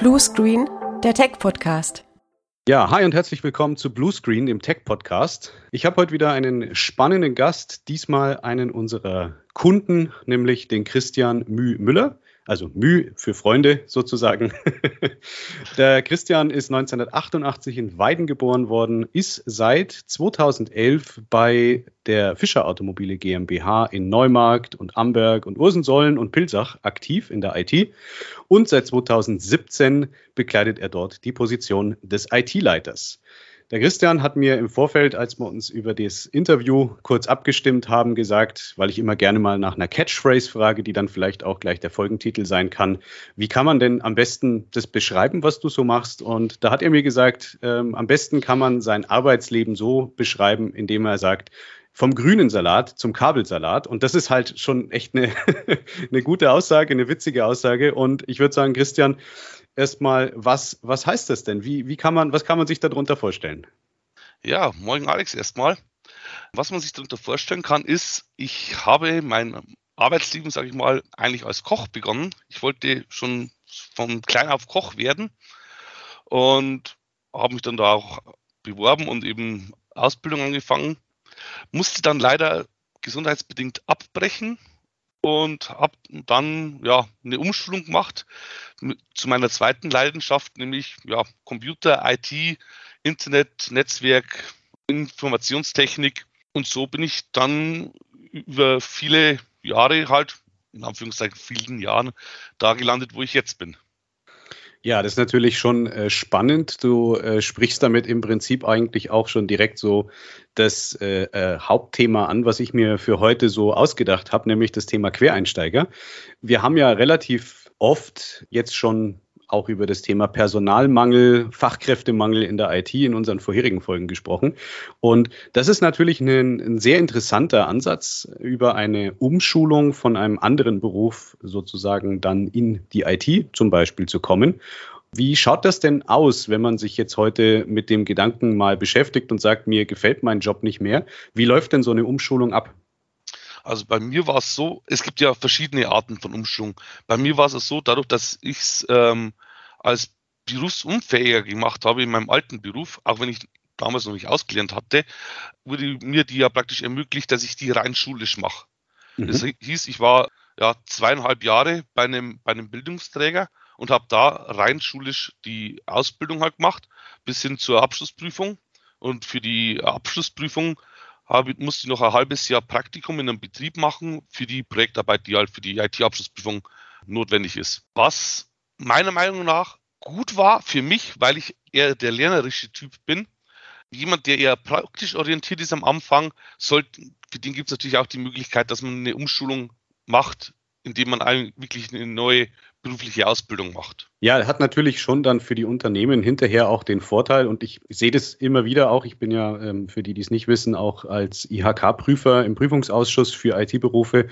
Blue Screen, der Tech-Podcast. Ja, hi und herzlich willkommen zu Blue Screen, dem Tech-Podcast. Ich habe heute wieder einen spannenden Gast, diesmal einen unserer Kunden, nämlich den Christian Müh Müller also Müh für Freunde sozusagen. der Christian ist 1988 in Weiden geboren worden, ist seit 2011 bei der Fischer Automobile GmbH in Neumarkt und Amberg und Ursensollen und Pilsach aktiv in der IT und seit 2017 bekleidet er dort die Position des IT-Leiters. Der Christian hat mir im Vorfeld, als wir uns über das Interview kurz abgestimmt haben, gesagt, weil ich immer gerne mal nach einer Catchphrase frage, die dann vielleicht auch gleich der Folgentitel sein kann, wie kann man denn am besten das beschreiben, was du so machst? Und da hat er mir gesagt, ähm, am besten kann man sein Arbeitsleben so beschreiben, indem er sagt, vom grünen Salat zum Kabelsalat. Und das ist halt schon echt eine, eine gute Aussage, eine witzige Aussage. Und ich würde sagen, Christian, erstmal, was, was heißt das denn? Wie, wie kann man, was kann man sich darunter vorstellen? Ja, morgen Alex erstmal. Was man sich darunter vorstellen kann, ist, ich habe mein Arbeitsleben, sage ich mal, eigentlich als Koch begonnen. Ich wollte schon von klein auf Koch werden und habe mich dann da auch beworben und eben Ausbildung angefangen. Musste dann leider gesundheitsbedingt abbrechen, und habe dann ja eine Umschulung gemacht zu meiner zweiten Leidenschaft, nämlich ja, Computer, IT, Internet, Netzwerk, Informationstechnik. Und so bin ich dann über viele Jahre halt, in Anführungszeichen vielen Jahren, da gelandet, wo ich jetzt bin. Ja, das ist natürlich schon äh, spannend. Du äh, sprichst damit im Prinzip eigentlich auch schon direkt so das äh, äh Hauptthema an, was ich mir für heute so ausgedacht habe, nämlich das Thema Quereinsteiger. Wir haben ja relativ oft jetzt schon auch über das Thema Personalmangel, Fachkräftemangel in der IT in unseren vorherigen Folgen gesprochen. Und das ist natürlich ein, ein, sehr interessanter Ansatz, über eine Umschulung von einem anderen Beruf sozusagen dann in die IT zum Beispiel zu kommen. Wie schaut das denn aus, wenn man sich jetzt heute mit dem Gedanken mal beschäftigt und sagt, mir gefällt mein Job nicht mehr? Wie läuft denn so eine Umschulung ab? Also bei mir war es so, es gibt ja verschiedene Arten von Umschulung. Bei mir war es so, dadurch, dass ich es ähm, als berufsunfähiger gemacht habe in meinem alten Beruf, auch wenn ich damals noch nicht ausgelernt hatte, wurde mir die ja praktisch ermöglicht, dass ich die rein schulisch mache. Mhm. Das hieß, ich war ja zweieinhalb Jahre bei einem, bei einem Bildungsträger und habe da rein schulisch die Ausbildung halt gemacht, bis hin zur Abschlussprüfung. Und für die Abschlussprüfung habe, musste ich noch ein halbes Jahr Praktikum in einem Betrieb machen für die Projektarbeit, die halt für die IT-Abschlussprüfung notwendig ist. Was meiner Meinung nach gut war für mich, weil ich eher der lernerische Typ bin. Jemand, der eher praktisch orientiert ist am Anfang, sollte, für den gibt es natürlich auch die Möglichkeit, dass man eine Umschulung macht, indem man wirklich eine neue berufliche Ausbildung macht. Ja, hat natürlich schon dann für die Unternehmen hinterher auch den Vorteil und ich sehe das immer wieder auch. Ich bin ja ähm, für die, die es nicht wissen, auch als IHK-Prüfer im Prüfungsausschuss für IT-Berufe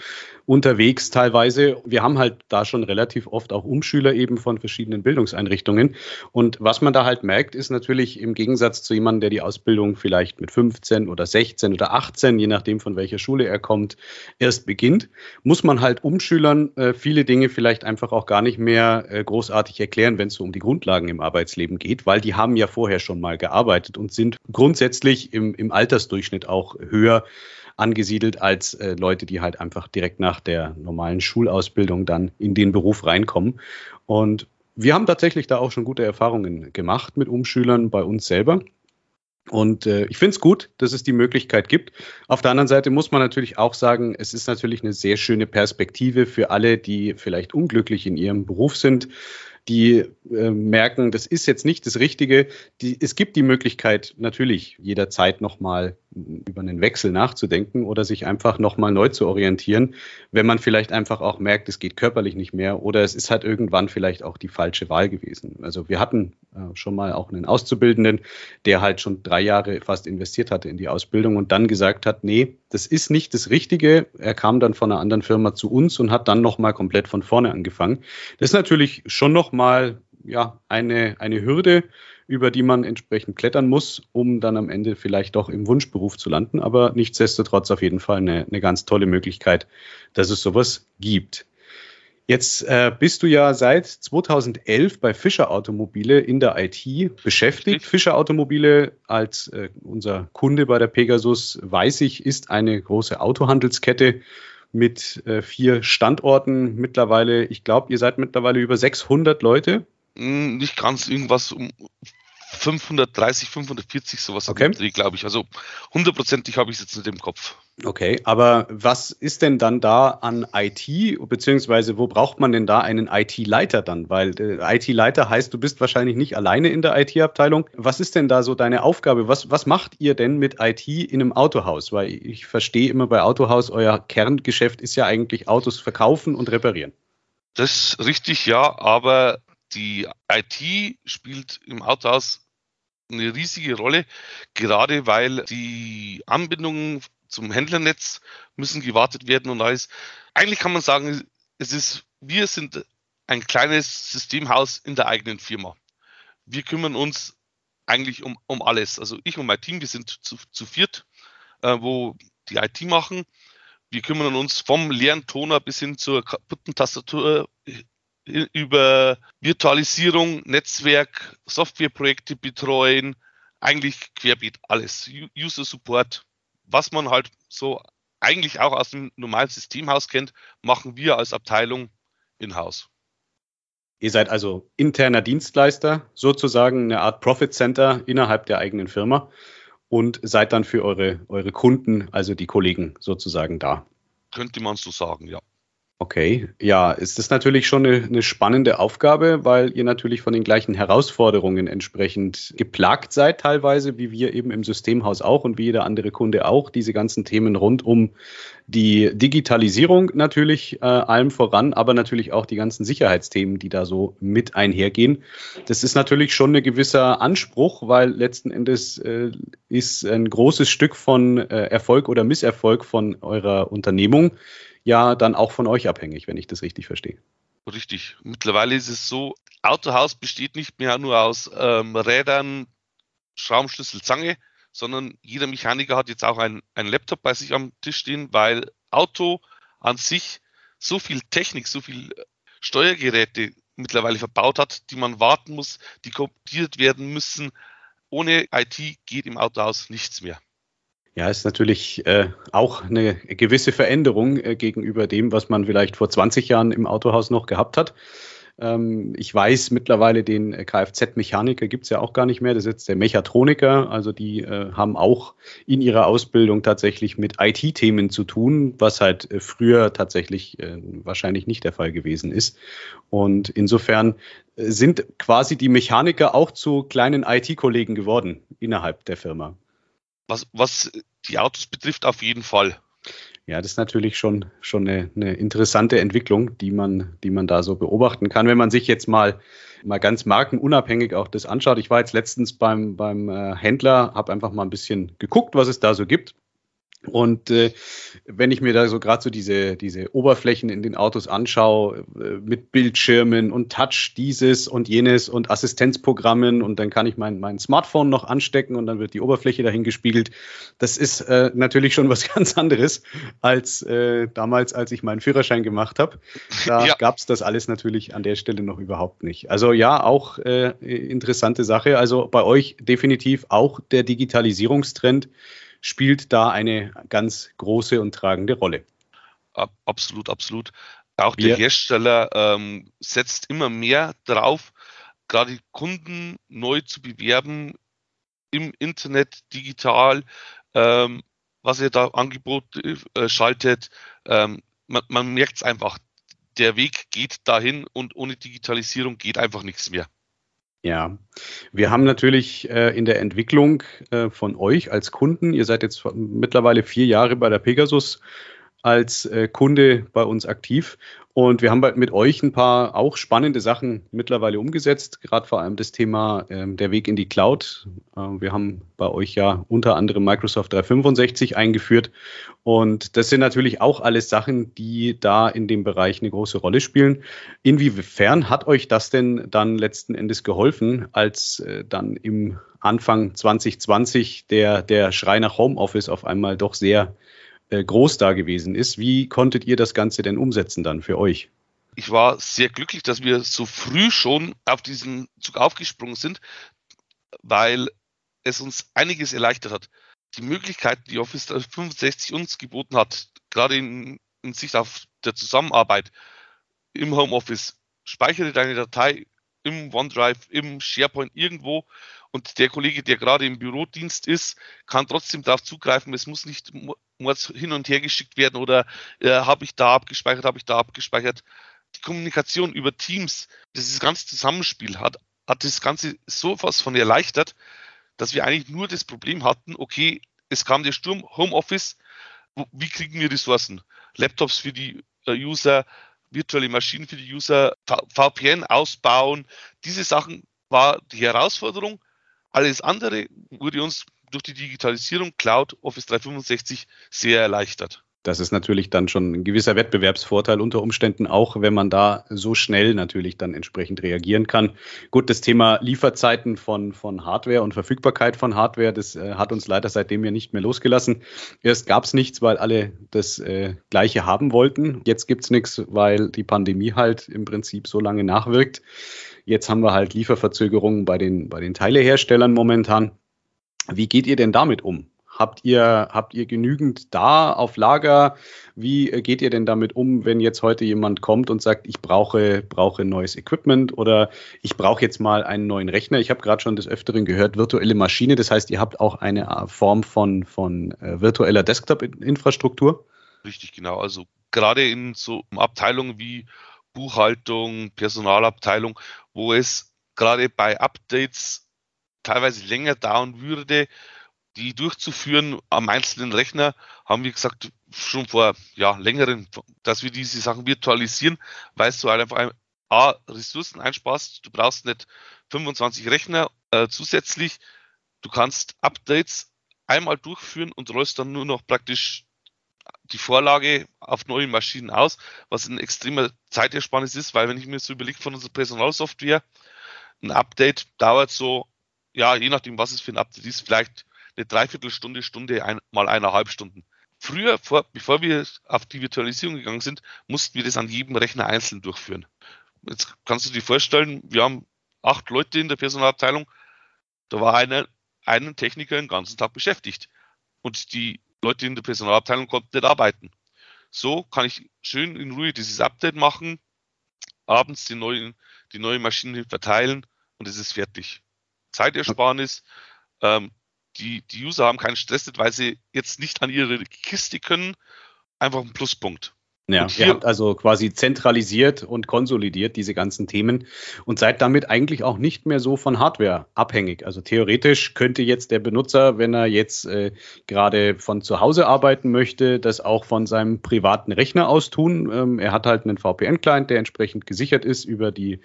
unterwegs teilweise. Wir haben halt da schon relativ oft auch Umschüler eben von verschiedenen Bildungseinrichtungen und was man da halt merkt, ist natürlich im Gegensatz zu jemandem, der die Ausbildung vielleicht mit 15 oder 16 oder 18, je nachdem von welcher Schule er kommt, erst beginnt, muss man halt Umschülern äh, viele Dinge vielleicht einfach auch gar nicht mehr äh, großartig nicht erklären, wenn es so um die Grundlagen im Arbeitsleben geht, weil die haben ja vorher schon mal gearbeitet und sind grundsätzlich im, im Altersdurchschnitt auch höher angesiedelt als äh, Leute, die halt einfach direkt nach der normalen Schulausbildung dann in den Beruf reinkommen. Und wir haben tatsächlich da auch schon gute Erfahrungen gemacht mit Umschülern bei uns selber. Und äh, ich finde es gut, dass es die Möglichkeit gibt. Auf der anderen Seite muss man natürlich auch sagen, es ist natürlich eine sehr schöne Perspektive für alle, die vielleicht unglücklich in ihrem Beruf sind die äh, merken, das ist jetzt nicht das Richtige. Die, es gibt die Möglichkeit, natürlich jederzeit nochmal über einen Wechsel nachzudenken oder sich einfach nochmal neu zu orientieren, wenn man vielleicht einfach auch merkt, es geht körperlich nicht mehr oder es ist halt irgendwann vielleicht auch die falsche Wahl gewesen. Also wir hatten äh, schon mal auch einen Auszubildenden, der halt schon drei Jahre fast investiert hatte in die Ausbildung und dann gesagt hat, nee, das ist nicht das Richtige. Er kam dann von einer anderen Firma zu uns und hat dann nochmal komplett von vorne angefangen. Das ist natürlich schon nochmal ja, eine, eine Hürde, über die man entsprechend klettern muss, um dann am Ende vielleicht doch im Wunschberuf zu landen. Aber nichtsdestotrotz auf jeden Fall eine, eine ganz tolle Möglichkeit, dass es sowas gibt. Jetzt äh, bist du ja seit 2011 bei Fischer Automobile in der IT beschäftigt. Fischer Automobile als äh, unser Kunde bei der Pegasus, weiß ich, ist eine große Autohandelskette mit äh, vier Standorten mittlerweile. Ich glaube, ihr seid mittlerweile über 600 Leute. Hm, nicht ganz irgendwas um 530, 540, sowas okay. glaube ich. Also hundertprozentig habe ich es jetzt nicht im Kopf. Okay, aber was ist denn dann da an IT, beziehungsweise wo braucht man denn da einen IT-Leiter dann? Weil äh, IT-Leiter heißt, du bist wahrscheinlich nicht alleine in der IT-Abteilung. Was ist denn da so deine Aufgabe? Was, was macht ihr denn mit IT in einem Autohaus? Weil ich verstehe immer bei Autohaus, euer Kerngeschäft ist ja eigentlich Autos verkaufen und reparieren. Das ist richtig, ja, aber die IT spielt im Autohaus eine riesige Rolle, gerade weil die Anbindungen zum Händlernetz müssen gewartet werden und alles. Eigentlich kann man sagen, es ist, wir sind ein kleines Systemhaus in der eigenen Firma. Wir kümmern uns eigentlich um, um alles. Also ich und mein Team, wir sind zu, zu viert, äh, wo die IT machen. Wir kümmern uns vom leeren Toner bis hin zur kaputten Tastatur über Virtualisierung, Netzwerk, Softwareprojekte betreuen, eigentlich querbeet alles. User Support, was man halt so eigentlich auch aus dem normalen Systemhaus kennt, machen wir als Abteilung in-house. Ihr seid also interner Dienstleister, sozusagen eine Art Profit Center innerhalb der eigenen Firma und seid dann für eure, eure Kunden, also die Kollegen sozusagen da. Könnte man so sagen, ja. Okay, ja, ist das natürlich schon eine, eine, spannende Aufgabe, weil ihr natürlich von den gleichen Herausforderungen entsprechend geplagt seid, teilweise, wie wir eben im Systemhaus auch und wie jeder andere Kunde auch. Diese ganzen Themen rund um die Digitalisierung natürlich äh, allem voran, aber natürlich auch die ganzen Sicherheitsthemen, die da so mit einhergehen. Das ist natürlich schon ein gewisser Anspruch, weil letzten Endes äh, ist ein großes Stück von äh, Erfolg oder Misserfolg von eurer Unternehmung ja dann auch von euch abhängig, wenn ich das richtig verstehe. Richtig. Mittlerweile ist es so, Autohaus besteht nicht mehr nur aus ähm, Rädern, Schraubenschlüssel, Zange, sondern jeder Mechaniker hat jetzt auch einen Laptop bei sich am Tisch stehen, weil Auto an sich so viel Technik, so viel Steuergeräte mittlerweile verbaut hat, die man warten muss, die kopiert werden müssen. Ohne IT geht im Autohaus nichts mehr. Ja, ist natürlich äh, auch eine gewisse Veränderung äh, gegenüber dem, was man vielleicht vor 20 Jahren im Autohaus noch gehabt hat. Ähm, ich weiß mittlerweile, den Kfz-Mechaniker gibt es ja auch gar nicht mehr. Das ist jetzt der Mechatroniker. Also die äh, haben auch in ihrer Ausbildung tatsächlich mit IT-Themen zu tun, was halt äh, früher tatsächlich äh, wahrscheinlich nicht der Fall gewesen ist. Und insofern äh, sind quasi die Mechaniker auch zu kleinen IT-Kollegen geworden innerhalb der Firma. Was, was die Autos betrifft, auf jeden Fall. Ja, das ist natürlich schon, schon eine, eine, interessante Entwicklung, die man, die man da so beobachten kann. Wenn man sich jetzt mal, mal ganz markenunabhängig auch das anschaut. Ich war jetzt letztens beim, beim äh, Händler, habe einfach mal ein bisschen geguckt, was es da so gibt. Und äh, wenn ich mir da so gerade so diese, diese Oberflächen in den Autos anschaue, äh, mit Bildschirmen und Touch dieses und jenes und Assistenzprogrammen und dann kann ich mein, mein Smartphone noch anstecken und dann wird die Oberfläche dahin gespiegelt. Das ist äh, natürlich schon was ganz anderes als äh, damals, als ich meinen Führerschein gemacht habe. Da ja. gab es das alles natürlich an der Stelle noch überhaupt nicht. Also ja, auch äh, interessante Sache. Also bei euch definitiv auch der Digitalisierungstrend spielt da eine ganz große und tragende Rolle. Absolut, absolut. Auch der Hersteller ähm, setzt immer mehr darauf, gerade Kunden neu zu bewerben im Internet, digital, ähm, was er da Angebot äh, schaltet. Ähm, man, man merkt es einfach, der Weg geht dahin und ohne Digitalisierung geht einfach nichts mehr. Ja, wir haben natürlich äh, in der Entwicklung äh, von euch als Kunden, ihr seid jetzt mittlerweile vier Jahre bei der Pegasus als äh, Kunde bei uns aktiv und wir haben mit euch ein paar auch spannende Sachen mittlerweile umgesetzt, gerade vor allem das Thema ähm, der Weg in die Cloud. Äh, wir haben bei euch ja unter anderem Microsoft 365 eingeführt. Und das sind natürlich auch alles Sachen, die da in dem Bereich eine große Rolle spielen. Inwiefern hat euch das denn dann letzten Endes geholfen, als äh, dann im Anfang 2020 der, der Schrei nach Homeoffice auf einmal doch sehr groß da gewesen ist. Wie konntet ihr das Ganze denn umsetzen dann für euch? ich war sehr glücklich, dass wir so früh schon auf diesen Zug aufgesprungen sind, weil es uns einiges erleichtert hat. Die Möglichkeiten, die Office 365 uns geboten hat, gerade in, in Sicht auf der Zusammenarbeit im Homeoffice, speichere deine Datei im OneDrive, im SharePoint irgendwo und der Kollege, der gerade im Bürodienst ist, kann trotzdem darauf zugreifen. Es muss nicht hin und her geschickt werden oder äh, habe ich da abgespeichert, habe ich da abgespeichert. Die Kommunikation über Teams, dieses ganze Zusammenspiel hat, hat das Ganze so was von erleichtert, dass wir eigentlich nur das Problem hatten, okay, es kam der Sturm, Homeoffice, wie kriegen wir Ressourcen? Laptops für die äh, User, virtuelle Maschinen für die User, VPN ausbauen. Diese Sachen war die Herausforderung. Alles andere wurde uns durch die Digitalisierung Cloud Office 365 sehr erleichtert. Das ist natürlich dann schon ein gewisser Wettbewerbsvorteil unter Umständen, auch wenn man da so schnell natürlich dann entsprechend reagieren kann. Gut, das Thema Lieferzeiten von, von Hardware und Verfügbarkeit von Hardware, das äh, hat uns leider seitdem ja nicht mehr losgelassen. Erst gab es nichts, weil alle das äh, Gleiche haben wollten. Jetzt gibt es nichts, weil die Pandemie halt im Prinzip so lange nachwirkt. Jetzt haben wir halt Lieferverzögerungen bei den, bei den Teileherstellern momentan. Wie geht ihr denn damit um? Habt ihr, habt ihr genügend da auf Lager? Wie äh, geht ihr denn damit um, wenn jetzt heute jemand kommt und sagt, ich brauche, brauche neues Equipment oder ich brauche jetzt mal einen neuen Rechner? Ich habe gerade schon des Öfteren gehört, virtuelle Maschine. Das heißt, ihr habt auch eine äh, Form von, von äh, virtueller Desktop-Infrastruktur? Richtig, genau. Also gerade in so Abteilungen wie Buchhaltung, Personalabteilung, wo es gerade bei Updates teilweise länger dauern würde, die durchzuführen am einzelnen Rechner, haben wir gesagt, schon vor ja, längeren, dass wir diese Sachen virtualisieren, weil du halt einfach A, Ressourcen einsparst. Du brauchst nicht 25 Rechner äh, zusätzlich. Du kannst Updates einmal durchführen und rollst dann nur noch praktisch die Vorlage auf neue Maschinen aus, was ein extremer Zeitersparnis ist, weil wenn ich mir so überlege von unserer Personalsoftware, ein Update dauert so, ja, je nachdem, was es für ein Update ist, vielleicht eine Dreiviertelstunde, Stunde, ein, mal eineinhalb Stunden. Früher, vor, bevor wir auf die Virtualisierung gegangen sind, mussten wir das an jedem Rechner einzeln durchführen. Jetzt kannst du dir vorstellen, wir haben acht Leute in der Personalabteilung, da war einer, einen Techniker den ganzen Tag beschäftigt. Und die Leute in der Personalabteilung konnten nicht arbeiten. So kann ich schön in Ruhe dieses Update machen, abends die neuen, die neuen Maschinen verteilen und es ist fertig. Zeitersparnis, ähm, die, die User haben keinen Stress, weil sie jetzt nicht an ihre Kiste können. Einfach ein Pluspunkt. Ja, ihr habt also quasi zentralisiert und konsolidiert diese ganzen Themen und seid damit eigentlich auch nicht mehr so von Hardware abhängig. Also theoretisch könnte jetzt der Benutzer, wenn er jetzt äh, gerade von zu Hause arbeiten möchte, das auch von seinem privaten Rechner aus tun. Ähm, er hat halt einen VPN-Client, der entsprechend gesichert ist über die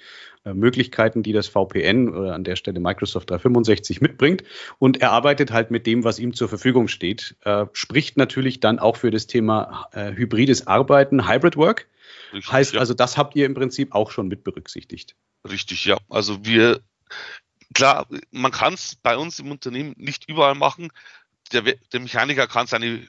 Möglichkeiten, die das VPN oder an der Stelle Microsoft 365 mitbringt. Und er arbeitet halt mit dem, was ihm zur Verfügung steht. Äh, spricht natürlich dann auch für das Thema äh, hybrides Arbeiten, Hybrid Work. Richtig, heißt ja. also, das habt ihr im Prinzip auch schon mit berücksichtigt. Richtig, ja. Also wir, klar, man kann es bei uns im Unternehmen nicht überall machen. Der, der Mechaniker kann seine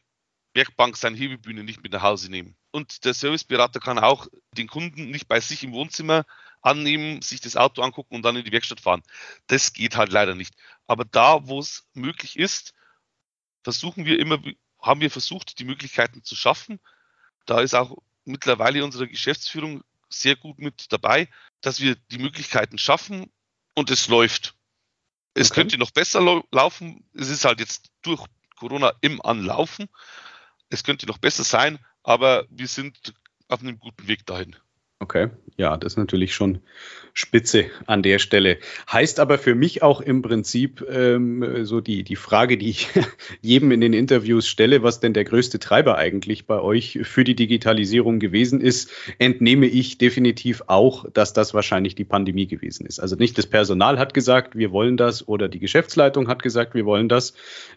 Werkbank, seine Hebebühne nicht mit nach Hause nehmen. Und der Serviceberater kann auch den Kunden nicht bei sich im Wohnzimmer annehmen, sich das Auto angucken und dann in die Werkstatt fahren. Das geht halt leider nicht. Aber da, wo es möglich ist, versuchen wir immer, haben wir versucht, die Möglichkeiten zu schaffen. Da ist auch mittlerweile unsere Geschäftsführung sehr gut mit dabei, dass wir die Möglichkeiten schaffen und es läuft. Es okay. könnte noch besser laufen. Es ist halt jetzt durch Corona im Anlaufen. Es könnte noch besser sein, aber wir sind auf einem guten Weg dahin. Okay, ja, das ist natürlich schon spitze an der Stelle. Heißt aber für mich auch im Prinzip ähm, so die, die Frage, die ich jedem in den Interviews stelle, was denn der größte Treiber eigentlich bei euch für die Digitalisierung gewesen ist, entnehme ich definitiv auch, dass das wahrscheinlich die Pandemie gewesen ist. Also nicht das Personal hat gesagt, wir wollen das oder die Geschäftsleitung hat gesagt, wir wollen das,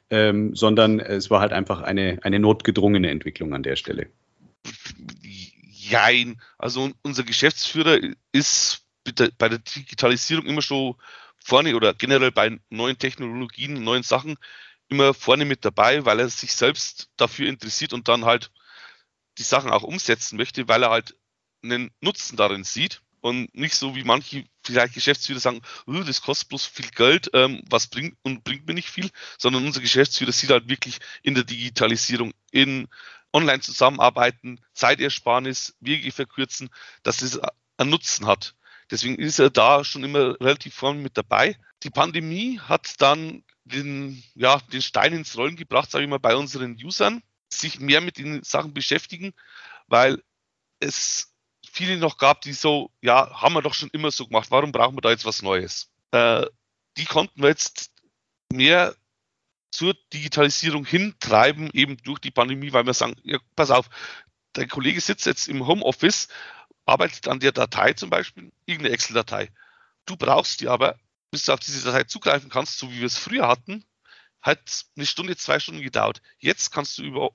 ähm, sondern es war halt einfach eine, eine notgedrungene Entwicklung an der Stelle. Jein. Also unser Geschäftsführer ist bei der Digitalisierung immer schon vorne oder generell bei neuen Technologien, neuen Sachen immer vorne mit dabei, weil er sich selbst dafür interessiert und dann halt die Sachen auch umsetzen möchte, weil er halt einen Nutzen darin sieht und nicht so wie manche vielleicht Geschäftsführer sagen, oh, das kostet bloß viel Geld, ähm, was bringt und bringt mir nicht viel, sondern unser Geschäftsführer sieht halt wirklich in der Digitalisierung, in online zusammenarbeiten, Zeitersparnis, Wege verkürzen, dass es einen Nutzen hat. Deswegen ist er da schon immer relativ vorne mit dabei. Die Pandemie hat dann den, ja, den Stein ins Rollen gebracht, sage ich mal, bei unseren Usern, sich mehr mit den Sachen beschäftigen, weil es viele noch gab, die so, ja, haben wir doch schon immer so gemacht, warum brauchen wir da jetzt was Neues? Äh, die konnten wir jetzt mehr zur Digitalisierung hintreiben, eben durch die Pandemie, weil wir sagen, ja, pass auf, dein Kollege sitzt jetzt im Homeoffice, arbeitet an der Datei zum Beispiel, irgendeine Excel-Datei. Du brauchst die aber, bis du auf diese Datei zugreifen kannst, so wie wir es früher hatten, hat eine Stunde, zwei Stunden gedauert. Jetzt kannst du über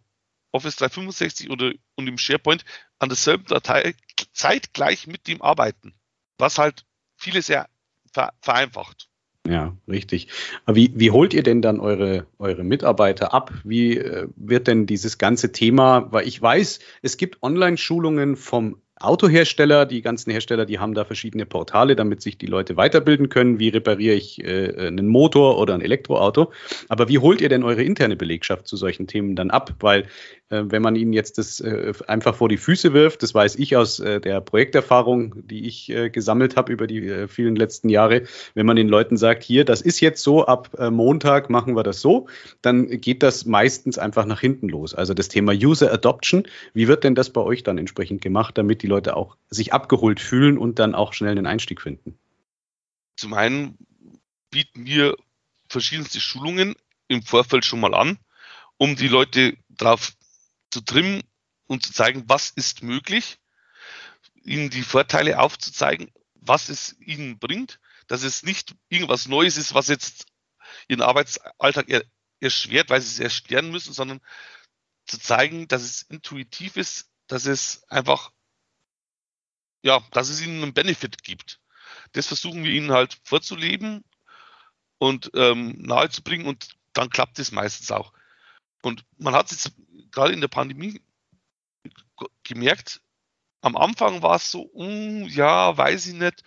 Office 365 oder und im SharePoint an derselben Datei zeitgleich mit dem arbeiten, was halt viele sehr vereinfacht. Ja, richtig. Aber wie, wie holt ihr denn dann eure, eure Mitarbeiter ab? Wie äh, wird denn dieses ganze Thema, weil ich weiß, es gibt Online-Schulungen vom Autohersteller, die ganzen Hersteller, die haben da verschiedene Portale, damit sich die Leute weiterbilden können. Wie repariere ich äh, einen Motor oder ein Elektroauto? Aber wie holt ihr denn eure interne Belegschaft zu solchen Themen dann ab? Weil äh, wenn man ihnen jetzt das äh, einfach vor die Füße wirft, das weiß ich aus äh, der Projekterfahrung, die ich äh, gesammelt habe über die äh, vielen letzten Jahre, wenn man den Leuten sagt, hier, das ist jetzt so, ab Montag machen wir das so, dann geht das meistens einfach nach hinten los. Also das Thema User Adoption, wie wird denn das bei euch dann entsprechend gemacht, damit die Leute auch sich abgeholt fühlen und dann auch schnell einen Einstieg finden? Zum einen bieten wir verschiedenste Schulungen im Vorfeld schon mal an, um die Leute darauf zu trimmen und zu zeigen, was ist möglich, ihnen die Vorteile aufzuzeigen, was es ihnen bringt, dass es nicht irgendwas Neues ist, was jetzt ihren Arbeitsalltag er, erschwert, weil sie es erst lernen müssen, sondern zu zeigen, dass es intuitiv ist, dass es einfach ja, dass es ihnen einen Benefit gibt. Das versuchen wir ihnen halt vorzuleben und ähm, nahezubringen und dann klappt es meistens auch. Und man hat es gerade in der Pandemie gemerkt, am Anfang war es so, mm, ja, weiß ich nicht.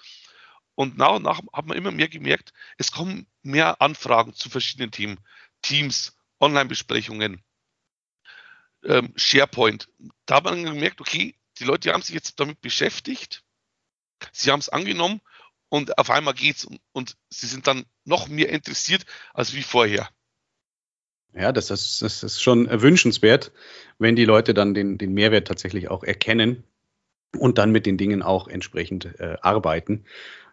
Und nach und nach hat man immer mehr gemerkt, es kommen mehr Anfragen zu verschiedenen Themen. Teams, Online-Besprechungen, ähm, SharePoint. Da hat man gemerkt, okay, die Leute haben sich jetzt damit beschäftigt, sie haben es angenommen und auf einmal geht's und, und sie sind dann noch mehr interessiert als wie vorher. Ja, das ist, das ist schon wünschenswert, wenn die Leute dann den, den Mehrwert tatsächlich auch erkennen und dann mit den Dingen auch entsprechend äh, arbeiten.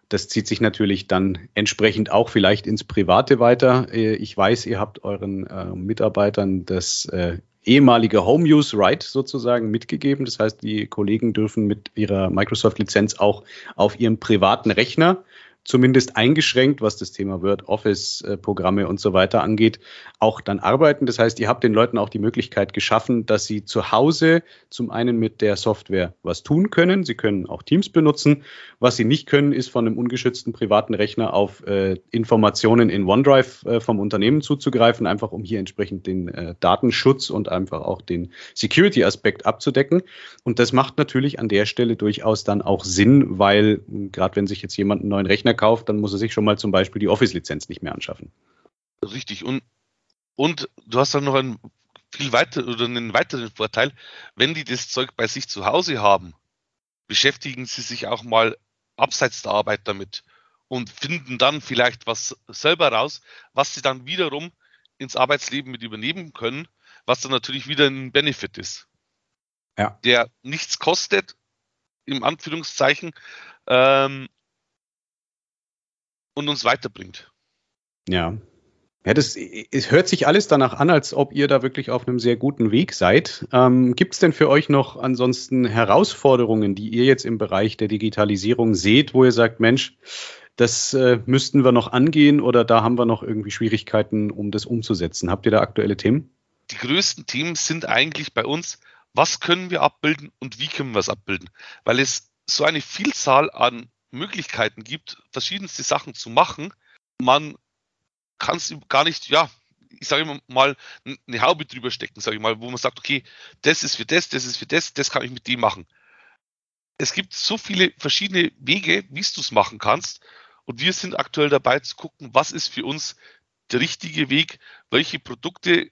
Das zieht sich natürlich dann entsprechend auch vielleicht ins Private weiter. Äh, ich weiß, ihr habt euren äh, Mitarbeitern das äh, ehemalige Home Use Right sozusagen mitgegeben. Das heißt, die Kollegen dürfen mit ihrer Microsoft-Lizenz auch auf ihrem privaten Rechner zumindest eingeschränkt, was das Thema Word, Office-Programme und so weiter angeht, auch dann arbeiten. Das heißt, ihr habt den Leuten auch die Möglichkeit geschaffen, dass sie zu Hause zum einen mit der Software was tun können. Sie können auch Teams benutzen. Was sie nicht können, ist von einem ungeschützten privaten Rechner auf äh, Informationen in OneDrive äh, vom Unternehmen zuzugreifen, einfach um hier entsprechend den äh, Datenschutz und einfach auch den Security-Aspekt abzudecken. Und das macht natürlich an der Stelle durchaus dann auch Sinn, weil gerade wenn sich jetzt jemand einen neuen Rechner kauft, dann muss er sich schon mal zum Beispiel die Office-Lizenz nicht mehr anschaffen. Richtig. Und, und du hast dann noch einen viel weiter oder einen weiteren Vorteil, wenn die das Zeug bei sich zu Hause haben, beschäftigen sie sich auch mal abseits der Arbeit damit und finden dann vielleicht was selber raus, was sie dann wiederum ins Arbeitsleben mit übernehmen können, was dann natürlich wieder ein Benefit ist. Ja. Der nichts kostet, im Anführungszeichen, ähm, und uns weiterbringt. Ja. Ja, das es hört sich alles danach an, als ob ihr da wirklich auf einem sehr guten Weg seid. Ähm, Gibt es denn für euch noch ansonsten Herausforderungen, die ihr jetzt im Bereich der Digitalisierung seht, wo ihr sagt, Mensch, das äh, müssten wir noch angehen oder da haben wir noch irgendwie Schwierigkeiten, um das umzusetzen? Habt ihr da aktuelle Themen? Die größten Themen sind eigentlich bei uns, was können wir abbilden und wie können wir es abbilden? Weil es so eine Vielzahl an Möglichkeiten gibt, verschiedenste Sachen zu machen. Man kann es gar nicht, ja, ich sage mal, eine Haube drüber stecken, sage ich mal, wo man sagt, okay, das ist für das, das ist für das, das kann ich mit dem machen. es gibt so viele verschiedene Wege, wie du es machen kannst. Und wir sind aktuell dabei zu gucken, was ist für uns der richtige Weg, welche Produkte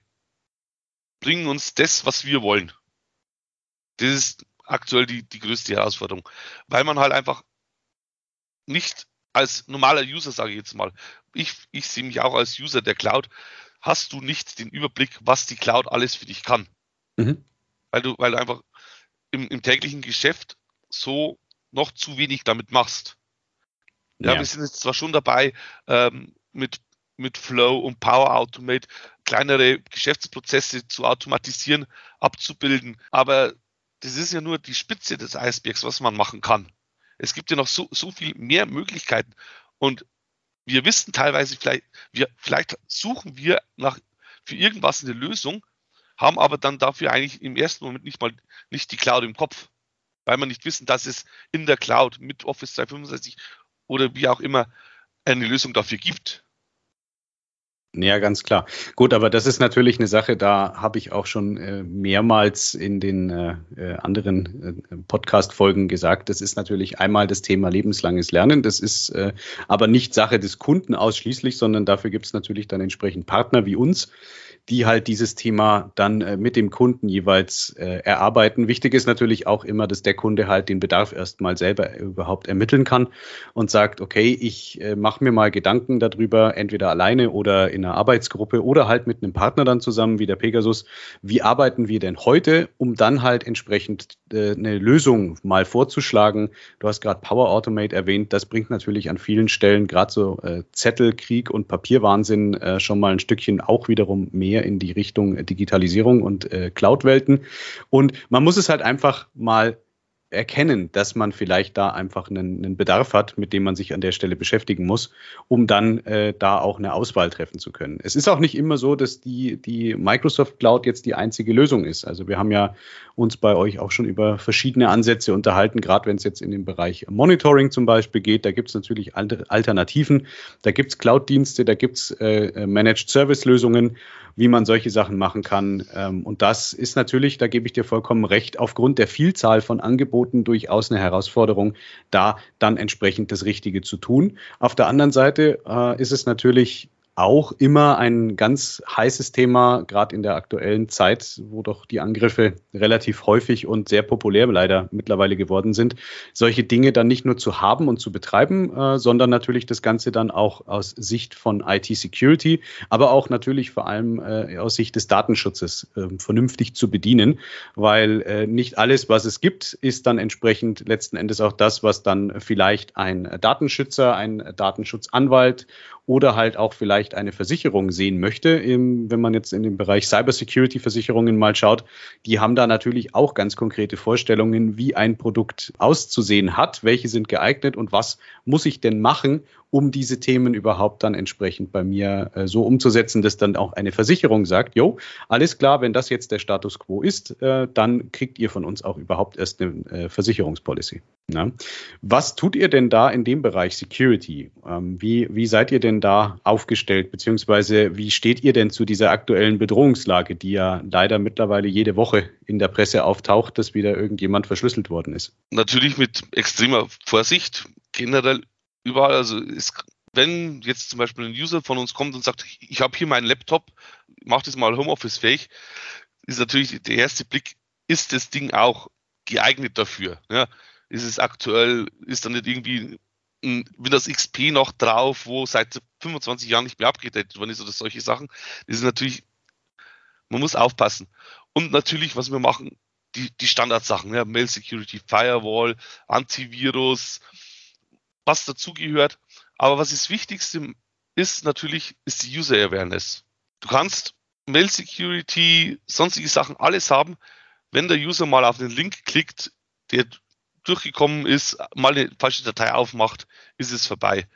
bringen uns das, was wir wollen. Das ist aktuell die, die größte Herausforderung, weil man halt einfach nicht als normaler User, sage ich jetzt mal, ich, ich sehe mich auch als User der Cloud, hast du nicht den Überblick, was die Cloud alles für dich kann. Mhm. Weil, du, weil du einfach im, im täglichen Geschäft so noch zu wenig damit machst. Ja, ja. wir sind jetzt zwar schon dabei, ähm, mit, mit Flow und Power Automate kleinere Geschäftsprozesse zu automatisieren, abzubilden, aber das ist ja nur die Spitze des Eisbergs, was man machen kann. Es gibt ja noch so, so viel mehr Möglichkeiten und wir wissen teilweise vielleicht, wir, vielleicht suchen wir nach, für irgendwas eine Lösung, haben aber dann dafür eigentlich im ersten Moment nicht mal nicht die Cloud im Kopf, weil wir nicht wissen, dass es in der Cloud mit Office 365 oder wie auch immer eine Lösung dafür gibt. Ja, ganz klar. Gut, aber das ist natürlich eine Sache, da habe ich auch schon äh, mehrmals in den äh, äh anderen äh, Podcast-Folgen gesagt. Das ist natürlich einmal das Thema lebenslanges Lernen. Das ist äh, aber nicht Sache des Kunden ausschließlich, sondern dafür gibt es natürlich dann entsprechend Partner wie uns, die halt dieses Thema dann äh, mit dem Kunden jeweils äh, erarbeiten. Wichtig ist natürlich auch immer, dass der Kunde halt den Bedarf erstmal selber überhaupt ermitteln kann und sagt, okay, ich äh, mache mir mal Gedanken darüber, entweder alleine oder in einer Arbeitsgruppe oder halt mit einem Partner dann zusammen wie der Pegasus. Wie arbeiten wir denn heute, um dann halt entsprechend eine Lösung mal vorzuschlagen? Du hast gerade Power Automate erwähnt. Das bringt natürlich an vielen Stellen gerade so Zettelkrieg und Papierwahnsinn schon mal ein Stückchen auch wiederum mehr mehr in die Richtung Digitalisierung und äh, Cloud-Welten. Und man muss es halt einfach mal erkennen, dass man vielleicht da einfach einen, einen, Bedarf hat, mit dem man sich an der Stelle beschäftigen muss, um dann äh, da auch eine Auswahl treffen zu können. Es ist auch nicht immer so, dass die, die Microsoft Cloud jetzt die einzige Lösung ist. Also wir haben ja uns bei euch auch schon über verschiedene Ansätze unterhalten, gerade wenn es jetzt in den Bereich Monitoring zum Beispiel geht. Da gibt es natürlich Alternativen. Da gibt es Cloud-Dienste, da gibt es äh, Managed Service-Lösungen, wie man solche Sachen machen kann. Ähm, und das ist natürlich, da gebe ich dir vollkommen recht, aufgrund der Vielzahl von Angeboten durchaus eine Herausforderung, da dann entsprechend das Richtige zu tun. Auf der anderen Seite äh, ist es natürlich auch immer ein ganz heißes Thema, gerade in der aktuellen Zeit, wo doch die Angriffe relativ häufig und sehr populär leider mittlerweile geworden sind, solche Dinge dann nicht nur zu haben und zu betreiben, äh, sondern natürlich das Ganze dann auch aus Sicht von IT-Security, aber auch natürlich vor allem äh, aus Sicht des Datenschutzes äh, vernünftig zu bedienen, weil äh, nicht alles, was es gibt, ist dann entsprechend letzten Endes auch das, was dann vielleicht ein Datenschützer, ein Datenschutzanwalt oder halt auch vielleicht eine Versicherung sehen möchte, wenn man jetzt in den Bereich Cybersecurity-Versicherungen mal schaut, die haben da natürlich auch ganz konkrete Vorstellungen, wie ein Produkt auszusehen hat, welche sind geeignet und was muss ich denn machen, um diese Themen überhaupt dann entsprechend bei mir äh, so umzusetzen, dass dann auch eine Versicherung sagt, jo, alles klar, wenn das jetzt der Status quo ist, äh, dann kriegt ihr von uns auch überhaupt erst eine äh, Versicherungspolicy. Ja. Was tut ihr denn da in dem Bereich Security? Ähm, wie, wie seid ihr denn da aufgestellt, beziehungsweise wie steht ihr denn zu dieser aktuellen Bedrohungslage, die ja leider mittlerweile jede Woche in der Presse auftaucht, dass wieder irgendjemand verschlüsselt worden ist? Natürlich mit extremer Vorsicht. Generell überall, also ist, wenn jetzt zum Beispiel ein User von uns kommt und sagt, ich habe hier meinen Laptop, mach das mal Homeoffice fähig, ist natürlich der erste Blick, ist das Ding auch geeignet dafür? Ja? Ist es aktuell, ist da nicht irgendwie ein Windows XP noch drauf, wo seit 25 Jahren nicht mehr abgedatet worden ist oder solche Sachen? Das ist natürlich, man muss aufpassen. Und natürlich, was wir machen, die, die Standardsachen, ja, Mail Security, Firewall, Antivirus, was dazugehört. Aber was das Wichtigste ist natürlich, ist die User Awareness. Du kannst Mail Security, sonstige Sachen, alles haben. Wenn der User mal auf den Link klickt, der durchgekommen ist, mal eine falsche Datei aufmacht, ist es vorbei.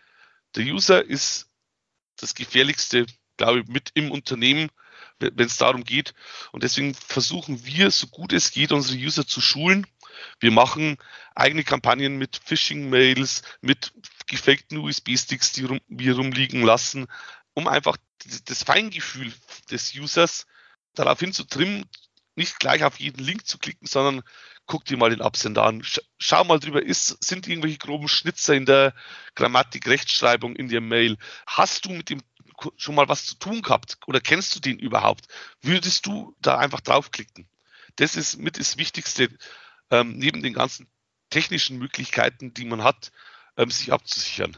Der User ist das Gefährlichste, glaube ich, mit im Unternehmen, wenn es darum geht. Und deswegen versuchen wir, so gut es geht, unsere User zu schulen, wir machen eigene Kampagnen mit Phishing-Mails, mit gefakten USB-Sticks, die rum, wir rumliegen lassen, um einfach das Feingefühl des Users darauf hin nicht gleich auf jeden Link zu klicken, sondern guck dir mal den Absender an. Schau mal drüber, ist, sind irgendwelche groben Schnitzer in der Grammatik, Rechtschreibung in der Mail? Hast du mit dem schon mal was zu tun gehabt oder kennst du den überhaupt? Würdest du da einfach draufklicken? Das ist mit das Wichtigste, ähm, neben den ganzen technischen Möglichkeiten, die man hat, ähm, sich abzusichern.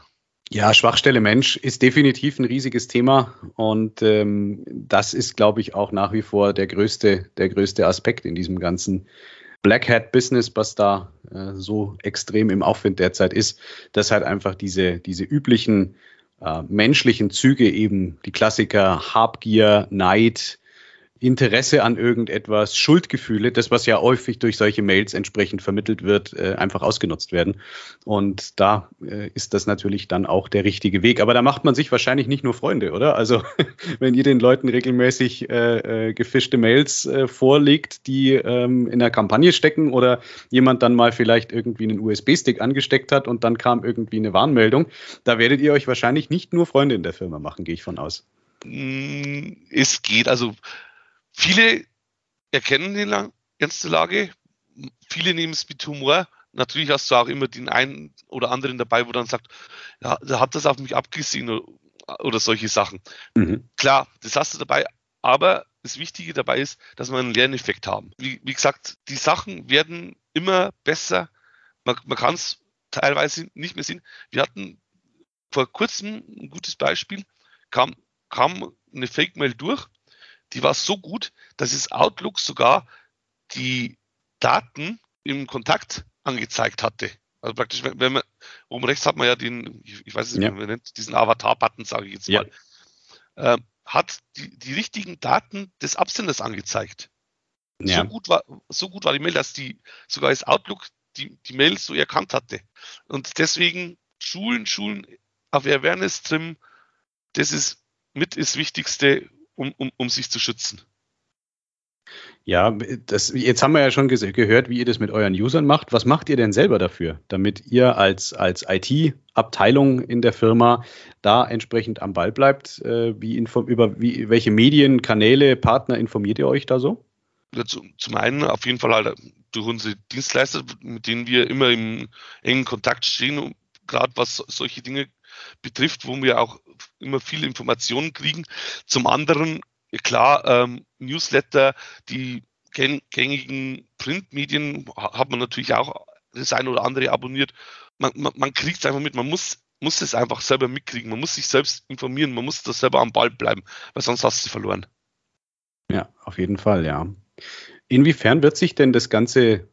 Ja, Schwachstelle Mensch ist definitiv ein riesiges Thema und ähm, das ist, glaube ich, auch nach wie vor der größte, der größte Aspekt in diesem ganzen Black Hat Business, was da äh, so extrem im Aufwind derzeit ist, dass halt einfach diese, diese üblichen äh, menschlichen Züge eben, die Klassiker Habgier, Neid, Interesse an irgendetwas, Schuldgefühle, das, was ja häufig durch solche Mails entsprechend vermittelt wird, äh, einfach ausgenutzt werden. Und da äh, ist das natürlich dann auch der richtige Weg. Aber da macht man sich wahrscheinlich nicht nur Freunde, oder? Also wenn ihr den Leuten regelmäßig äh, äh, gefischte Mails vorlegt, die ähm, in der Kampagne stecken oder jemand dann mal vielleicht irgendwie einen USB-Stick angesteckt hat und dann kam irgendwie eine Warnmeldung, da werdet ihr euch wahrscheinlich nicht nur Freunde in der Firma machen, gehe ich von aus. Mm, es geht, also Viele erkennen die ernste Lage, viele nehmen es mit Humor. Natürlich hast du auch immer den einen oder anderen dabei, wo dann sagt, ja, da hat das auf mich abgesehen oder, oder solche Sachen. Mhm. Klar, das hast du dabei, aber das Wichtige dabei ist, dass wir einen Lerneffekt haben. Wie, wie gesagt, die Sachen werden immer besser. Man, man kann es teilweise nicht mehr sehen. Wir hatten vor kurzem ein gutes Beispiel, kam, kam eine Fake-Mail durch die war so gut, dass es Outlook sogar die Daten im Kontakt angezeigt hatte. Also praktisch, wenn man, oben rechts hat man ja den, ich weiß nicht, ja. wie man nennt, diesen Avatar-Button, sage ich jetzt mal, ja. äh, hat die, die richtigen Daten des Absenders angezeigt. Ja. So, gut war, so gut war die Mail, dass die sogar das Outlook die, die Mail so erkannt hatte. Und deswegen Schulen, Schulen auf Awareness Trim, das ist mit das Wichtigste, um, um, um sich zu schützen. Ja, das, jetzt haben wir ja schon gehört, wie ihr das mit euren Usern macht. Was macht ihr denn selber dafür, damit ihr als, als IT-Abteilung in der Firma da entsprechend am Ball bleibt? Äh, wie über wie, welche Medien, Kanäle, Partner informiert ihr euch da so? Zum einen auf jeden Fall halt durch unsere Dienstleister, mit denen wir immer im engen Kontakt stehen, gerade was solche Dinge betrifft, wo wir auch immer viele Informationen kriegen. Zum anderen, klar, ähm, Newsletter, die gängigen Printmedien hat man natürlich auch das eine oder andere abonniert. Man, man, man kriegt es einfach mit, man muss, muss es einfach selber mitkriegen, man muss sich selbst informieren, man muss da selber am Ball bleiben, weil sonst hast du verloren. Ja, auf jeden Fall, ja. Inwiefern wird sich denn das ganze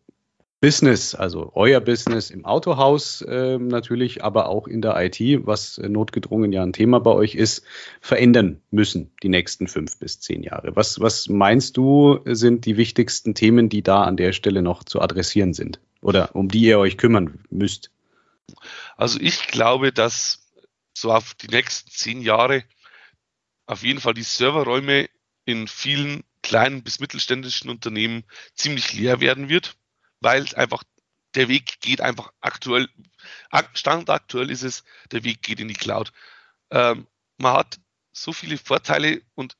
Business, also euer Business im Autohaus äh, natürlich, aber auch in der IT, was äh, notgedrungen ja ein Thema bei euch ist, verändern müssen die nächsten fünf bis zehn Jahre. Was, was meinst du, sind die wichtigsten Themen, die da an der Stelle noch zu adressieren sind oder um die ihr euch kümmern müsst? Also ich glaube, dass so auf die nächsten zehn Jahre auf jeden Fall die Serverräume in vielen kleinen bis mittelständischen Unternehmen ziemlich leer werden wird weil einfach der Weg geht einfach aktuell, standardaktuell ist es, der Weg geht in die Cloud. Ähm, man hat so viele Vorteile und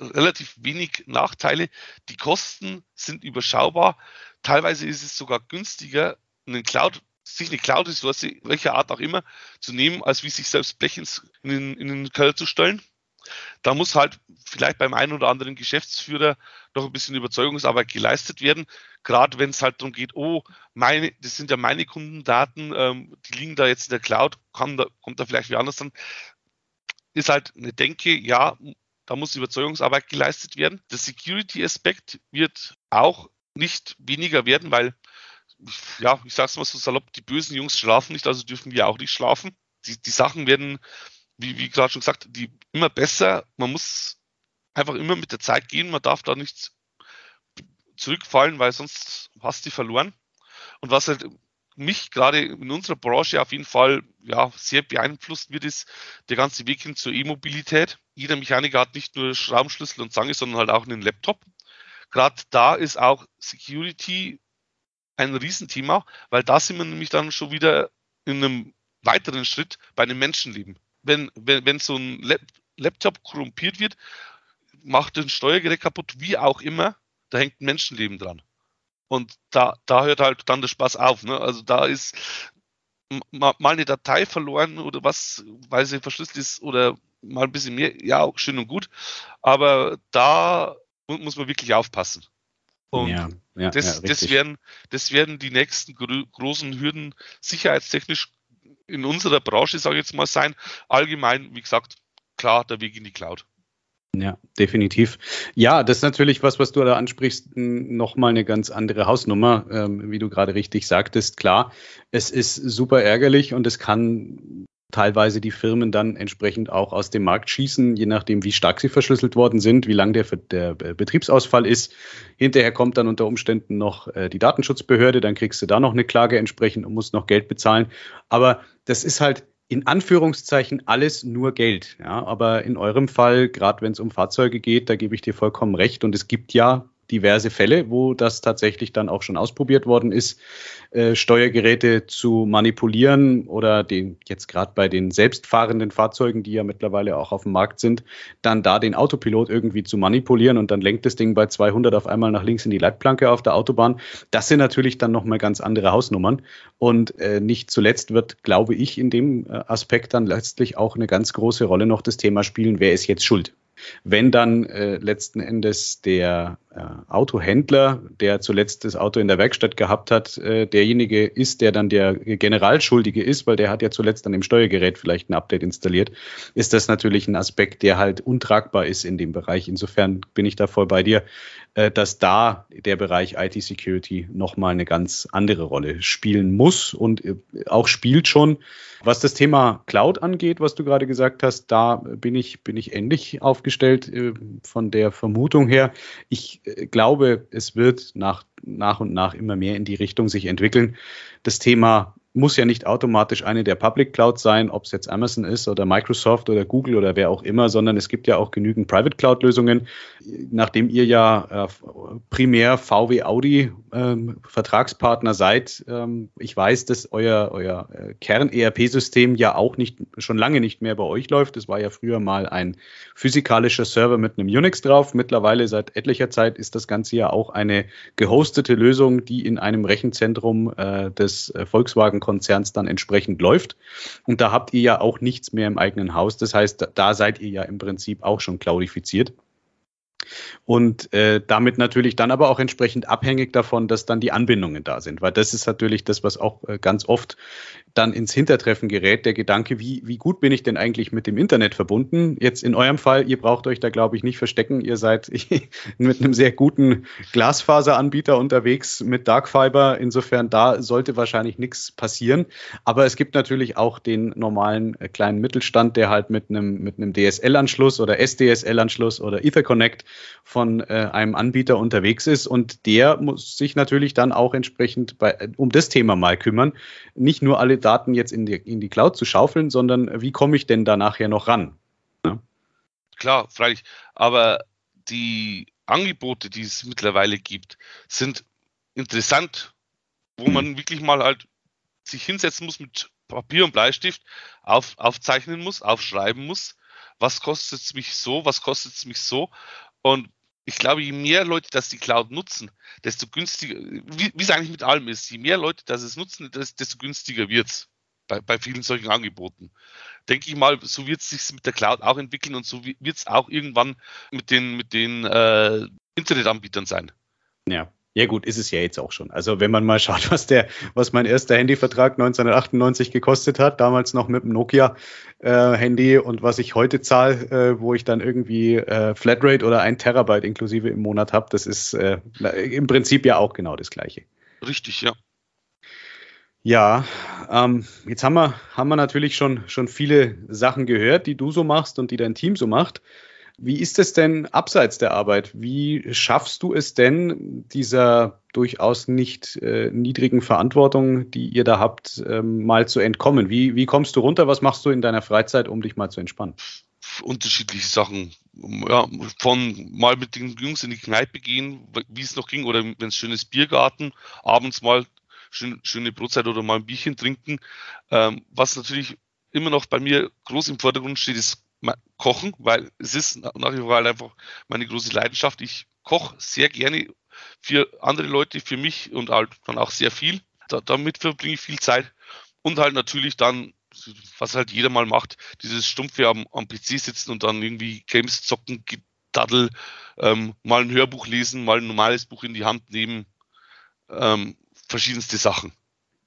relativ wenig Nachteile. Die Kosten sind überschaubar. Teilweise ist es sogar günstiger, einen Cloud, sich eine Cloud-Ressource, welcher Art auch immer, zu nehmen, als wie sich selbst Blech in, den, in den Keller zu stellen. Da muss halt vielleicht beim einen oder anderen Geschäftsführer noch ein bisschen Überzeugungsarbeit geleistet werden. Gerade wenn es halt darum geht, oh, meine, das sind ja meine Kundendaten, ähm, die liegen da jetzt in der Cloud, da, kommt da vielleicht wie anders dann. Ist halt eine Denke, ja, da muss Überzeugungsarbeit geleistet werden. Der Security-Aspekt wird auch nicht weniger werden, weil, ja, ich sage es mal so salopp, die bösen Jungs schlafen nicht, also dürfen wir auch nicht schlafen. Die, die Sachen werden wie, wie gerade schon gesagt, die immer besser. Man muss einfach immer mit der Zeit gehen. Man darf da nicht zurückfallen, weil sonst hast du verloren. Und was halt mich gerade in unserer Branche auf jeden Fall ja, sehr beeinflusst wird, ist der ganze Weg hin zur E-Mobilität. Jeder Mechaniker hat nicht nur Schraubenschlüssel und Zange, sondern halt auch einen Laptop. Gerade da ist auch Security ein Riesenthema, weil da sind wir nämlich dann schon wieder in einem weiteren Schritt bei einem Menschenleben wenn, wenn, wenn so ein Laptop korrumpiert wird, macht ein Steuergerät kaputt, wie auch immer, da hängt ein Menschenleben dran. Und da, da hört halt dann der Spaß auf. Ne? Also da ist mal eine Datei verloren oder was, weil sie verschlüsselt ist oder mal ein bisschen mehr, ja, schön und gut. Aber da muss man wirklich aufpassen. Und ja, ja, das, ja, das, werden, das werden die nächsten gro großen Hürden sicherheitstechnisch in unserer Branche, sage ich jetzt mal, sein. Allgemein, wie gesagt, klar, der Weg in die Cloud. Ja, definitiv. Ja, das ist natürlich was, was du da ansprichst, nochmal eine ganz andere Hausnummer, ähm, wie du gerade richtig sagtest. Klar, es ist super ärgerlich und es kann teilweise die Firmen dann entsprechend auch aus dem Markt schießen, je nachdem, wie stark sie verschlüsselt worden sind, wie lang der, der Betriebsausfall ist. Hinterher kommt dann unter Umständen noch äh, die Datenschutzbehörde, dann kriegst du da noch eine Klage entsprechend und musst noch Geld bezahlen. Aber das ist halt in Anführungszeichen alles nur Geld. Ja, aber in eurem Fall, gerade wenn es um Fahrzeuge geht, da gebe ich dir vollkommen recht. Und es gibt ja diverse Fälle, wo das tatsächlich dann auch schon ausprobiert worden ist, äh, Steuergeräte zu manipulieren oder den jetzt gerade bei den selbstfahrenden Fahrzeugen, die ja mittlerweile auch auf dem Markt sind, dann da den Autopilot irgendwie zu manipulieren und dann lenkt das Ding bei 200 auf einmal nach links in die Leitplanke auf der Autobahn. Das sind natürlich dann nochmal ganz andere Hausnummern und äh, nicht zuletzt wird, glaube ich, in dem äh, Aspekt dann letztlich auch eine ganz große Rolle noch das Thema spielen, wer ist jetzt schuld? Wenn dann äh, letzten Endes der äh, Autohändler, der zuletzt das Auto in der Werkstatt gehabt hat, äh, derjenige ist, der dann der Generalschuldige ist, weil der hat ja zuletzt an dem Steuergerät vielleicht ein Update installiert, ist das natürlich ein Aspekt, der halt untragbar ist in dem Bereich. Insofern bin ich da voll bei dir, äh, dass da der Bereich IT-Security nochmal eine ganz andere Rolle spielen muss und äh, auch spielt schon. Was das Thema Cloud angeht, was du gerade gesagt hast, da bin ich, bin ich ähnlich aufgestellt äh, von der Vermutung her. Ich äh, glaube, es wird nach, nach und nach immer mehr in die Richtung sich entwickeln. Das Thema muss ja nicht automatisch eine der Public Clouds sein, ob es jetzt Amazon ist oder Microsoft oder Google oder wer auch immer, sondern es gibt ja auch genügend Private Cloud Lösungen. Nachdem ihr ja äh, primär VW Audi ähm, Vertragspartner seid, ähm, ich weiß, dass euer, euer äh, Kern-ERP-System ja auch nicht, schon lange nicht mehr bei euch läuft. Es war ja früher mal ein physikalischer Server mit einem Unix drauf. Mittlerweile seit etlicher Zeit ist das Ganze ja auch eine gehostete Lösung, die in einem Rechenzentrum äh, des äh, Volkswagen Konzerns dann entsprechend läuft. Und da habt ihr ja auch nichts mehr im eigenen Haus. Das heißt, da seid ihr ja im Prinzip auch schon cloudifiziert. Und äh, damit natürlich dann aber auch entsprechend abhängig davon, dass dann die Anbindungen da sind. Weil das ist natürlich das, was auch äh, ganz oft dann ins Hintertreffen gerät, der Gedanke, wie, wie gut bin ich denn eigentlich mit dem Internet verbunden? Jetzt in eurem Fall, ihr braucht euch da, glaube ich, nicht verstecken. Ihr seid mit einem sehr guten Glasfaseranbieter unterwegs mit Darkfiber. Insofern, da sollte wahrscheinlich nichts passieren. Aber es gibt natürlich auch den normalen äh, kleinen Mittelstand, der halt mit einem, mit einem DSL-Anschluss oder SDSL-Anschluss oder Etherconnect von äh, einem Anbieter unterwegs ist und der muss sich natürlich dann auch entsprechend bei, um das Thema mal kümmern, nicht nur alle Daten jetzt in die, in die Cloud zu schaufeln, sondern wie komme ich denn da nachher noch ran? Ja? Klar, freilich, aber die Angebote, die es mittlerweile gibt, sind interessant, wo hm. man wirklich mal halt sich hinsetzen muss mit Papier und Bleistift, auf, aufzeichnen muss, aufschreiben muss, was kostet es mich so, was kostet es mich so und ich glaube, je mehr Leute das die Cloud nutzen, desto günstiger, wie, es eigentlich mit allem ist, je mehr Leute das es nutzen, desto günstiger wird es bei, bei vielen solchen Angeboten. Denke ich mal, so wird es sich mit der Cloud auch entwickeln und so wird es auch irgendwann mit den, mit den äh, Internetanbietern sein. Ja, ja gut, ist es ja jetzt auch schon. Also wenn man mal schaut, was der, was mein erster Handyvertrag 1998 gekostet hat, damals noch mit dem Nokia-Handy äh, und was ich heute zahle, äh, wo ich dann irgendwie äh, Flatrate oder ein Terabyte inklusive im Monat habe, das ist äh, im Prinzip ja auch genau das Gleiche. Richtig, ja. Ja, ähm, jetzt haben wir, haben wir natürlich schon, schon viele Sachen gehört, die du so machst und die dein Team so macht. Wie ist es denn abseits der Arbeit? Wie schaffst du es denn, dieser durchaus nicht äh, niedrigen Verantwortung, die ihr da habt, ähm, mal zu entkommen? Wie, wie kommst du runter? Was machst du in deiner Freizeit, um dich mal zu entspannen? Unterschiedliche Sachen. Ja, von mal mit den Jungs in die Kneipe gehen, wie es noch ging, oder wenn es schönes Biergarten, abends mal schön, schöne Brotzeit oder mal ein Bierchen trinken. Ähm, was natürlich immer noch bei mir groß im Vordergrund steht, ist Kochen, weil es ist nach wie vor halt einfach meine große Leidenschaft. Ich koche sehr gerne für andere Leute, für mich und halt dann auch sehr viel. Da, damit verbringe ich viel Zeit. Und halt natürlich dann, was halt jeder mal macht, dieses stumpfe am, am PC sitzen und dann irgendwie Games zocken, Daddel, ähm, mal ein Hörbuch lesen, mal ein normales Buch in die Hand nehmen, ähm, verschiedenste Sachen.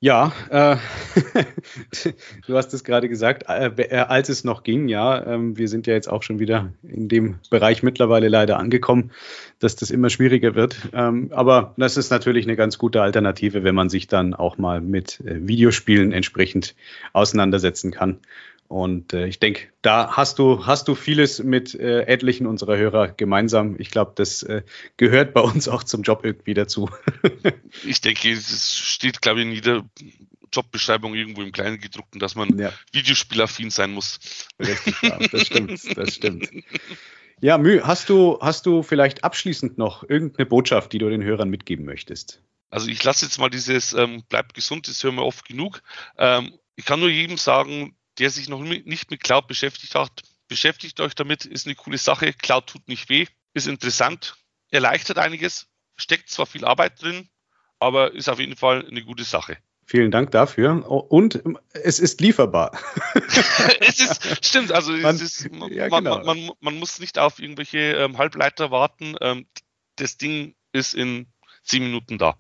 Ja, äh, du hast es gerade gesagt, äh, äh, als es noch ging, ja, ähm, wir sind ja jetzt auch schon wieder in dem Bereich mittlerweile leider angekommen, dass das immer schwieriger wird. Ähm, aber das ist natürlich eine ganz gute Alternative, wenn man sich dann auch mal mit äh, Videospielen entsprechend auseinandersetzen kann. Und äh, ich denke, da hast du, hast du vieles mit äh, etlichen unserer Hörer gemeinsam. Ich glaube, das äh, gehört bei uns auch zum Job irgendwie dazu. ich denke, es steht, glaube ich, in jeder Jobbeschreibung irgendwo im Kleinen gedruckten, dass man ja. Videospielaffin sein muss. Richtig, ja, das stimmt, das stimmt. Ja, Mü, hast du, hast du vielleicht abschließend noch irgendeine Botschaft, die du den Hörern mitgeben möchtest? Also ich lasse jetzt mal dieses ähm, bleibt gesund, das hören wir oft genug. Ähm, ich kann nur jedem sagen, der sich noch nicht mit Cloud beschäftigt hat, beschäftigt euch damit, ist eine coole Sache. Cloud tut nicht weh, ist interessant, erleichtert einiges, steckt zwar viel Arbeit drin, aber ist auf jeden Fall eine gute Sache. Vielen Dank dafür. Und es ist lieferbar. es ist, stimmt, also man, ist, ja, man, genau. man, man, muss nicht auf irgendwelche ähm, Halbleiter warten. Ähm, das Ding ist in zehn Minuten da.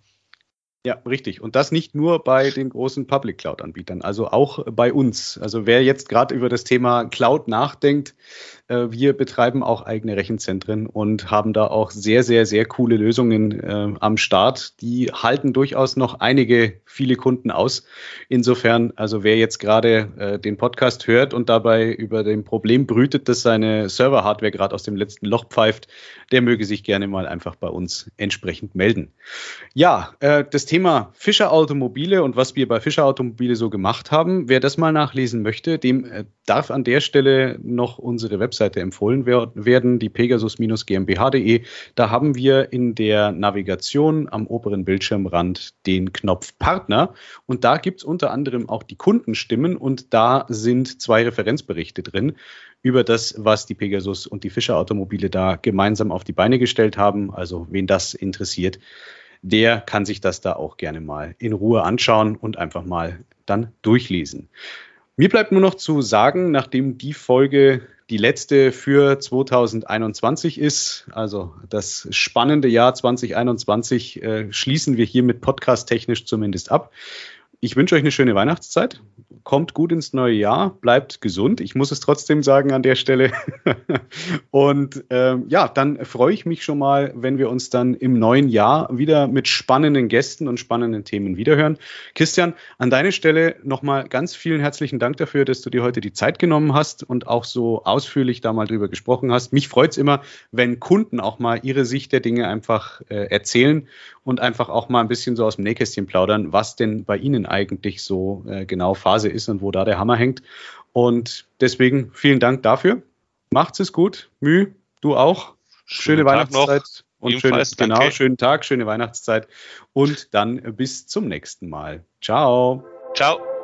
Ja, richtig. Und das nicht nur bei den großen Public Cloud-Anbietern, also auch bei uns. Also wer jetzt gerade über das Thema Cloud nachdenkt, wir betreiben auch eigene Rechenzentren und haben da auch sehr, sehr, sehr coole Lösungen äh, am Start. Die halten durchaus noch einige, viele Kunden aus. Insofern, also wer jetzt gerade äh, den Podcast hört und dabei über dem Problem brütet, dass seine Server-Hardware gerade aus dem letzten Loch pfeift, der möge sich gerne mal einfach bei uns entsprechend melden. Ja, äh, das Thema Fischer Automobile und was wir bei Fischer Automobile so gemacht haben, wer das mal nachlesen möchte, dem äh, darf an der Stelle noch unsere Website Webseite empfohlen werden, die pegasus-gmbh.de. Da haben wir in der Navigation am oberen Bildschirmrand den Knopf Partner und da gibt es unter anderem auch die Kundenstimmen und da sind zwei Referenzberichte drin über das, was die Pegasus und die Fischer Automobile da gemeinsam auf die Beine gestellt haben. Also wen das interessiert, der kann sich das da auch gerne mal in Ruhe anschauen und einfach mal dann durchlesen. Mir bleibt nur noch zu sagen, nachdem die Folge die letzte für 2021 ist. Also das spannende Jahr 2021 äh, schließen wir hiermit podcast-technisch zumindest ab. Ich wünsche euch eine schöne Weihnachtszeit. Kommt gut ins neue Jahr, bleibt gesund. Ich muss es trotzdem sagen an der Stelle. und ähm, ja, dann freue ich mich schon mal, wenn wir uns dann im neuen Jahr wieder mit spannenden Gästen und spannenden Themen wiederhören. Christian, an deine Stelle nochmal ganz vielen herzlichen Dank dafür, dass du dir heute die Zeit genommen hast und auch so ausführlich da mal drüber gesprochen hast. Mich freut es immer, wenn Kunden auch mal ihre Sicht der Dinge einfach äh, erzählen und einfach auch mal ein bisschen so aus dem Nähkästchen plaudern, was denn bei Ihnen eigentlich so äh, genau Phase ist und wo da der Hammer hängt. Und deswegen vielen Dank dafür. Macht's es gut. Müh, du auch. Schöne Schönen Weihnachtszeit. Und schöne, genau, schönen Tag, schöne Weihnachtszeit. Und dann bis zum nächsten Mal. Ciao. Ciao.